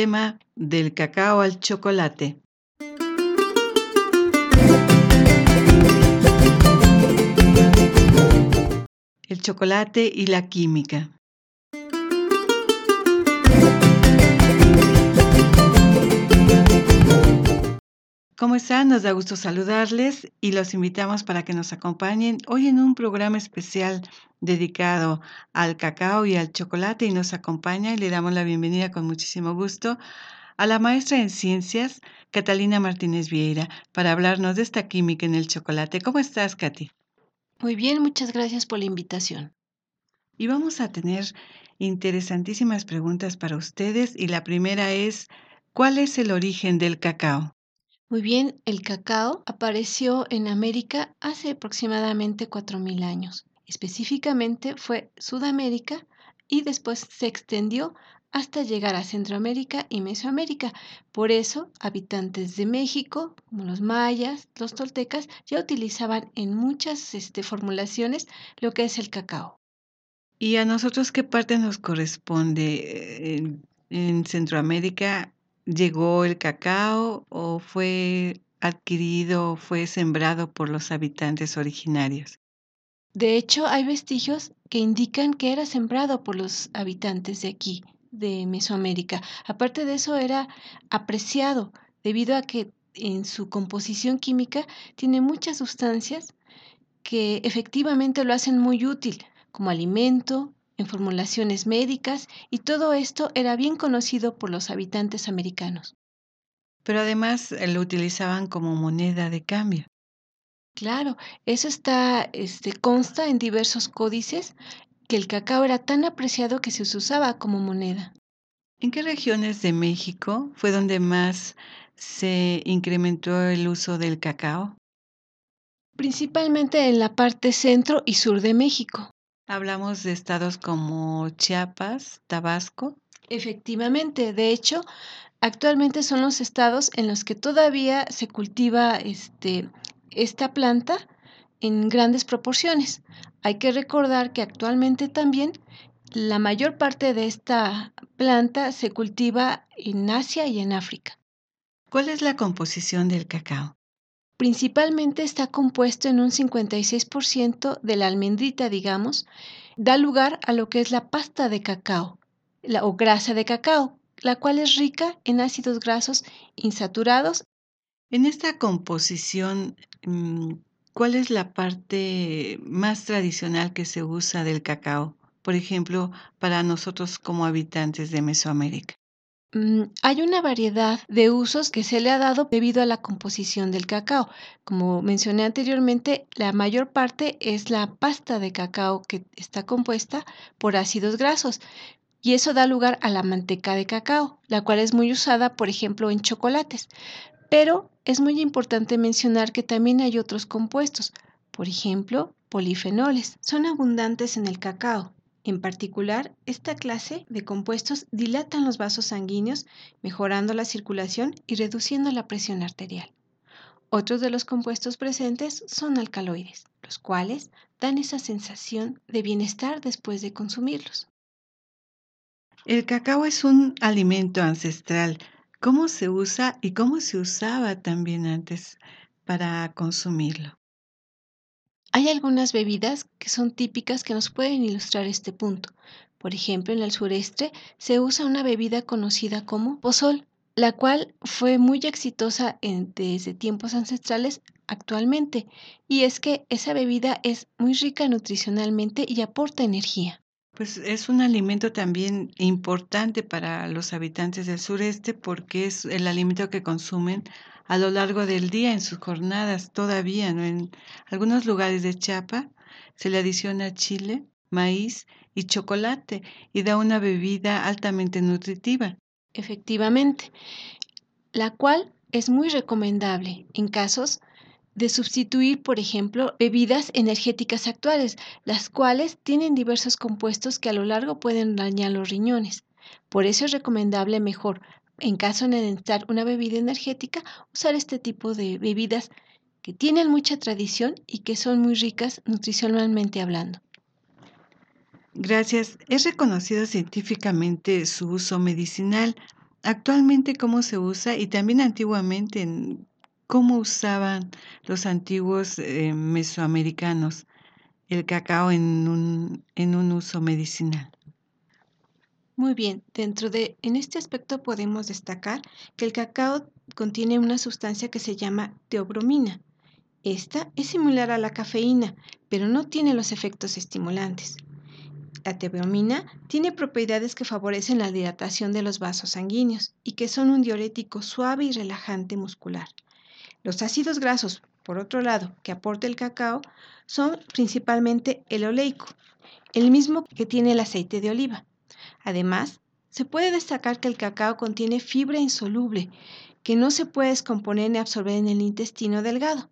Tema del cacao al chocolate. El chocolate y la química. ¿Cómo están? Nos da gusto saludarles y los invitamos para que nos acompañen hoy en un programa especial dedicado al cacao y al chocolate y nos acompaña y le damos la bienvenida con muchísimo gusto a la maestra en ciencias, Catalina Martínez Vieira, para hablarnos de esta química en el chocolate. ¿Cómo estás, Katy? Muy bien, muchas gracias por la invitación. Y vamos a tener interesantísimas preguntas para ustedes y la primera es, ¿cuál es el origen del cacao? Muy bien, el cacao apareció en América hace aproximadamente 4.000 años. Específicamente fue Sudamérica y después se extendió hasta llegar a Centroamérica y Mesoamérica. Por eso, habitantes de México, como los mayas, los toltecas, ya utilizaban en muchas este, formulaciones lo que es el cacao. ¿Y a nosotros qué parte nos corresponde? En, en Centroamérica llegó el cacao o fue adquirido, fue sembrado por los habitantes originarios? De hecho, hay vestigios que indican que era sembrado por los habitantes de aquí, de Mesoamérica. Aparte de eso, era apreciado debido a que en su composición química tiene muchas sustancias que efectivamente lo hacen muy útil como alimento, en formulaciones médicas y todo esto era bien conocido por los habitantes americanos. Pero además eh, lo utilizaban como moneda de cambio. Claro, eso está, este, consta en diversos códices que el cacao era tan apreciado que se usaba como moneda. ¿En qué regiones de México fue donde más se incrementó el uso del cacao? Principalmente en la parte centro y sur de México. Hablamos de estados como Chiapas, Tabasco. Efectivamente, de hecho, actualmente son los estados en los que todavía se cultiva este, esta planta en grandes proporciones. Hay que recordar que actualmente también la mayor parte de esta planta se cultiva en Asia y en África. ¿Cuál es la composición del cacao? Principalmente está compuesto en un 56% de la almendrita, digamos, da lugar a lo que es la pasta de cacao la, o grasa de cacao, la cual es rica en ácidos grasos insaturados. En esta composición, mm, ¿cuál es la parte más tradicional que se usa del cacao? Por ejemplo, para nosotros como habitantes de Mesoamérica. Mm, hay una variedad de usos que se le ha dado debido a la composición del cacao. Como mencioné anteriormente, la mayor parte es la pasta de cacao que está compuesta por ácidos grasos y eso da lugar a la manteca de cacao, la cual es muy usada, por ejemplo, en chocolates. Pero es muy importante mencionar que también hay otros compuestos, por ejemplo, polifenoles. Son abundantes en el cacao en particular, esta clase de compuestos dilatan los vasos sanguíneos, mejorando la circulación y reduciendo la presión arterial. Otros de los compuestos presentes son alcaloides, los cuales dan esa sensación de bienestar después de consumirlos. El cacao es un alimento ancestral. ¿Cómo se usa y cómo se usaba también antes para consumirlo? Hay algunas bebidas que son típicas que nos pueden ilustrar este punto. Por ejemplo, en el sureste se usa una bebida conocida como pozol, la cual fue muy exitosa desde tiempos ancestrales actualmente, y es que esa bebida es muy rica nutricionalmente y aporta energía. Pues es un alimento también importante para los habitantes del sureste porque es el alimento que consumen a lo largo del día en sus jornadas todavía, ¿no? En algunos lugares de Chiapas se le adiciona chile, maíz y chocolate y da una bebida altamente nutritiva. Efectivamente, la cual es muy recomendable en casos de sustituir, por ejemplo, bebidas energéticas actuales, las cuales tienen diversos compuestos que a lo largo pueden dañar los riñones. Por eso es recomendable mejor, en caso de necesitar una bebida energética, usar este tipo de bebidas que tienen mucha tradición y que son muy ricas nutricionalmente hablando. Gracias. Es reconocido científicamente su uso medicinal. Actualmente, ¿cómo se usa? Y también antiguamente, ¿cómo usaban los antiguos eh, mesoamericanos el cacao en un, en un uso medicinal? Muy bien, dentro de, en este aspecto podemos destacar que el cacao contiene una sustancia que se llama teobromina. Esta es similar a la cafeína, pero no tiene los efectos estimulantes. La teobromina tiene propiedades que favorecen la dilatación de los vasos sanguíneos y que son un diurético suave y relajante muscular. Los ácidos grasos, por otro lado, que aporta el cacao, son principalmente el oleico, el mismo que tiene el aceite de oliva. Además, se puede destacar que el cacao contiene fibra insoluble que no se puede descomponer ni absorber en el intestino delgado.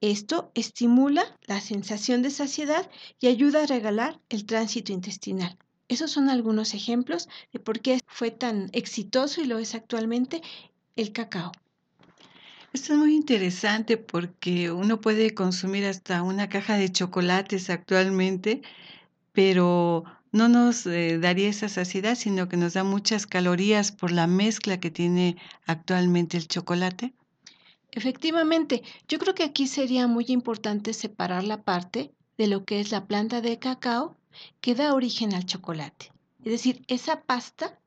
Esto estimula la sensación de saciedad y ayuda a regalar el tránsito intestinal. Esos son algunos ejemplos de por qué fue tan exitoso y lo es actualmente el cacao. Esto es muy interesante porque uno puede consumir hasta una caja de chocolates actualmente, pero no nos eh, daría esa saciedad, sino que nos da muchas calorías por la mezcla que tiene actualmente el chocolate. Efectivamente, yo creo que aquí sería muy importante separar la parte de lo que es la planta de cacao que da origen al chocolate. Es decir, esa pasta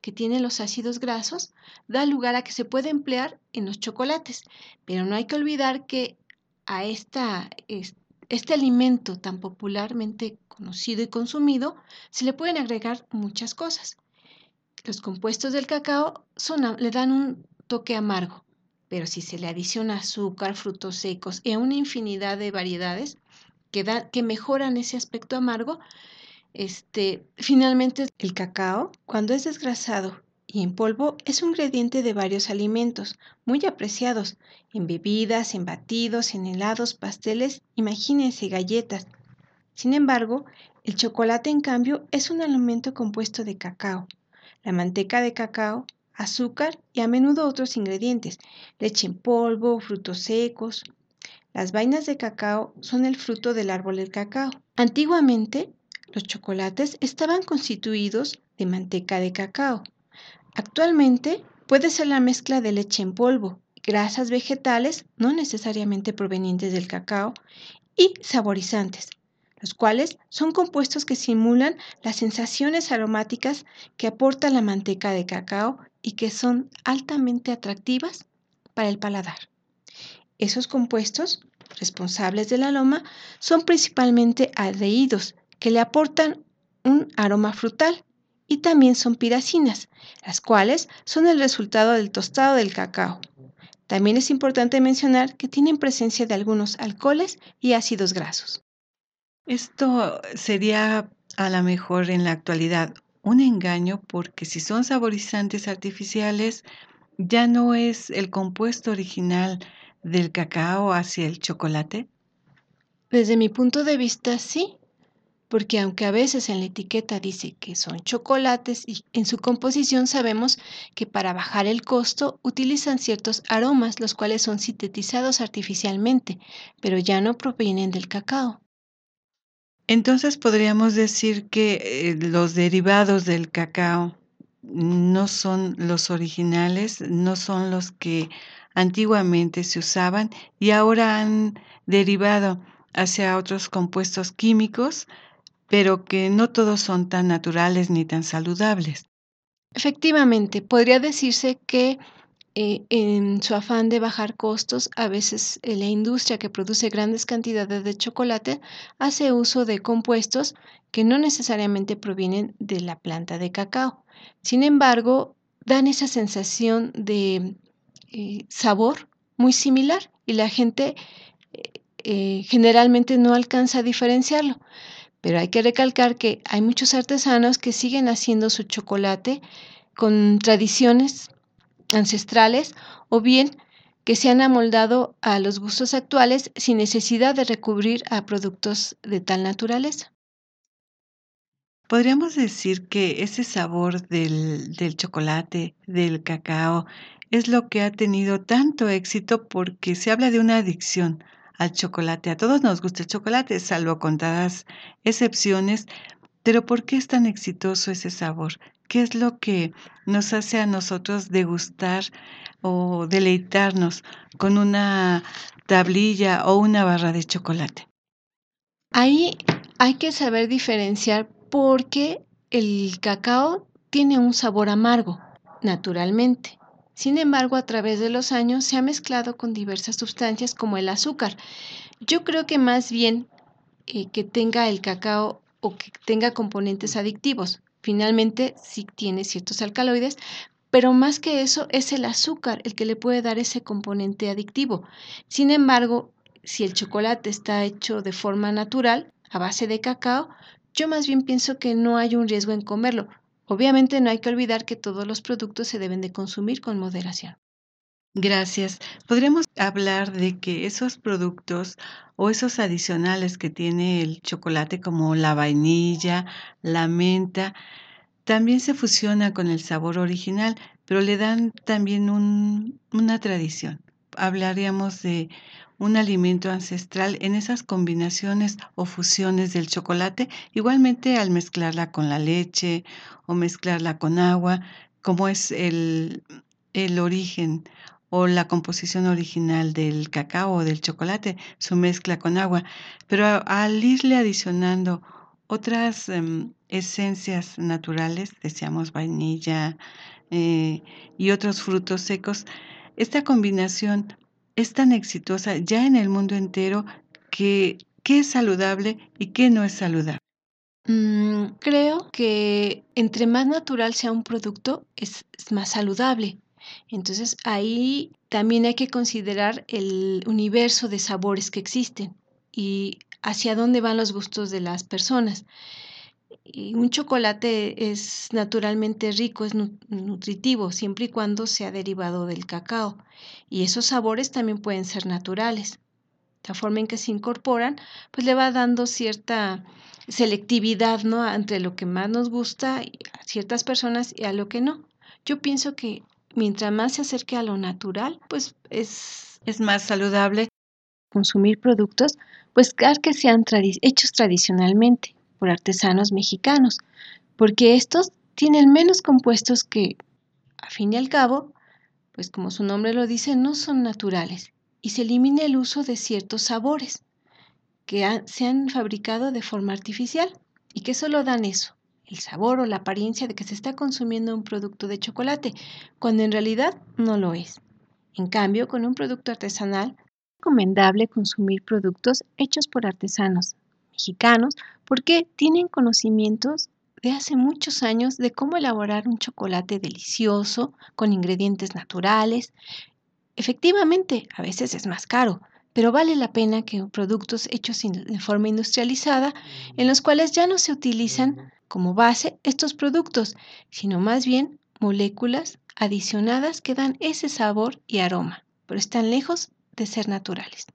que tiene los ácidos grasos da lugar a que se puede emplear en los chocolates, pero no hay que olvidar que a esta, este alimento tan popularmente conocido y consumido se le pueden agregar muchas cosas. Los compuestos del cacao le dan un toque amargo, pero si se le adiciona azúcar, frutos secos y una infinidad de variedades que, que mejoran ese aspecto amargo, este, finalmente el cacao, cuando es desgrasado y en polvo, es un ingrediente de varios alimentos muy apreciados, en bebidas, en batidos, en helados, pasteles, imagínense galletas. Sin embargo, el chocolate, en cambio, es un alimento compuesto de cacao. La manteca de cacao azúcar y a menudo otros ingredientes, leche en polvo, frutos secos. Las vainas de cacao son el fruto del árbol del cacao. Antiguamente, los chocolates estaban constituidos de manteca de cacao. Actualmente, puede ser la mezcla de leche en polvo, grasas vegetales, no necesariamente provenientes del cacao, y saborizantes, los cuales son compuestos que simulan las sensaciones aromáticas que aporta la manteca de cacao y que son altamente atractivas para el paladar. Esos compuestos responsables del aroma son principalmente aldehídos que le aportan un aroma frutal y también son piracinas, las cuales son el resultado del tostado del cacao. También es importante mencionar que tienen presencia de algunos alcoholes y ácidos grasos. Esto sería a lo mejor en la actualidad un engaño porque si son saborizantes artificiales, ya no es el compuesto original del cacao hacia el chocolate? Desde mi punto de vista, sí, porque aunque a veces en la etiqueta dice que son chocolates y en su composición sabemos que para bajar el costo utilizan ciertos aromas los cuales son sintetizados artificialmente, pero ya no provienen del cacao. Entonces podríamos decir que eh, los derivados del cacao no son los originales, no son los que antiguamente se usaban y ahora han derivado hacia otros compuestos químicos, pero que no todos son tan naturales ni tan saludables. Efectivamente, podría decirse que eh, en su afán de bajar costos, a veces eh, la industria que produce grandes cantidades de chocolate hace uso de compuestos que no necesariamente provienen de la planta de cacao. Sin embargo, dan esa sensación de eh, sabor muy similar y la gente generalmente no alcanza a diferenciarlo. Pero hay que recalcar que hay muchos artesanos que siguen haciendo su chocolate con tradiciones ancestrales o bien que se han amoldado a los gustos actuales sin necesidad de recurrir a productos de tal naturaleza. Podríamos decir que ese sabor del, del chocolate, del cacao, es lo que ha tenido tanto éxito porque se habla de una adicción al chocolate. A todos nos gusta el chocolate, salvo contadas excepciones, pero ¿por qué es tan exitoso ese sabor? ¿Qué es lo que nos hace a nosotros degustar o deleitarnos con una tablilla o una barra de chocolate? Ahí hay que saber diferenciar porque el cacao tiene un sabor amargo, naturalmente. Sin embargo, a través de los años se ha mezclado con diversas sustancias como el azúcar. Yo creo que más bien eh, que tenga el cacao o que tenga componentes adictivos. Finalmente, sí tiene ciertos alcaloides, pero más que eso es el azúcar el que le puede dar ese componente adictivo. Sin embargo, si el chocolate está hecho de forma natural, a base de cacao, yo más bien pienso que no hay un riesgo en comerlo. Obviamente no hay que olvidar que todos los productos se deben de consumir con moderación. Gracias. Podríamos hablar de que esos productos o esos adicionales que tiene el chocolate como la vainilla, la menta, también se fusiona con el sabor original, pero le dan también un, una tradición. Hablaríamos de un alimento ancestral en esas combinaciones o fusiones del chocolate, igualmente al mezclarla con la leche o mezclarla con agua, como es el, el origen o la composición original del cacao o del chocolate, su mezcla con agua, pero al irle adicionando otras em, esencias naturales, decíamos vainilla eh, y otros frutos secos, esta combinación es tan exitosa ya en el mundo entero que qué es saludable y qué no es saludable. Mm, creo que entre más natural sea un producto, es, es más saludable. Entonces ahí también hay que considerar el universo de sabores que existen y hacia dónde van los gustos de las personas. Y un chocolate es naturalmente rico, es nutritivo, siempre y cuando sea derivado del cacao. Y esos sabores también pueden ser naturales. La forma en que se incorporan, pues le va dando cierta selectividad, ¿no? Entre lo que más nos gusta a ciertas personas y a lo que no. Yo pienso que mientras más se acerque a lo natural, pues es, es más saludable consumir productos, pues que sean hechos tradicionalmente por artesanos mexicanos, porque estos tienen menos compuestos que, a fin y al cabo, pues como su nombre lo dice, no son naturales y se elimina el uso de ciertos sabores que se han fabricado de forma artificial y que solo dan eso, el sabor o la apariencia de que se está consumiendo un producto de chocolate, cuando en realidad no lo es. En cambio, con un producto artesanal, es recomendable consumir productos hechos por artesanos mexicanos porque tienen conocimientos de hace muchos años de cómo elaborar un chocolate delicioso con ingredientes naturales. Efectivamente, a veces es más caro, pero vale la pena que productos hechos de forma industrializada, en los cuales ya no se utilizan como base estos productos, sino más bien moléculas adicionadas que dan ese sabor y aroma, pero están lejos de ser naturales.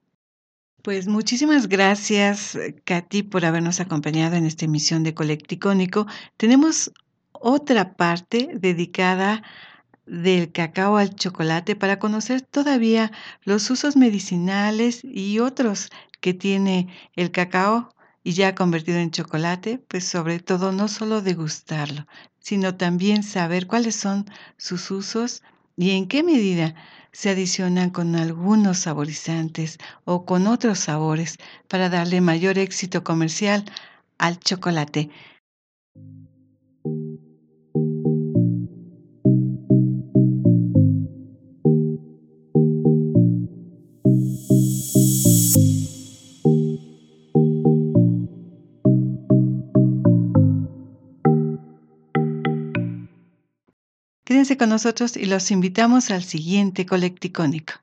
Pues muchísimas gracias, Katy, por habernos acompañado en esta emisión de Colecticónico. Tenemos otra parte dedicada del cacao al chocolate para conocer todavía los usos medicinales y otros que tiene el cacao y ya convertido en chocolate, pues sobre todo no solo degustarlo, sino también saber cuáles son sus usos y en qué medida se adicionan con algunos saborizantes o con otros sabores para darle mayor éxito comercial al chocolate. Quédense con nosotros y los invitamos al siguiente Colecticónico.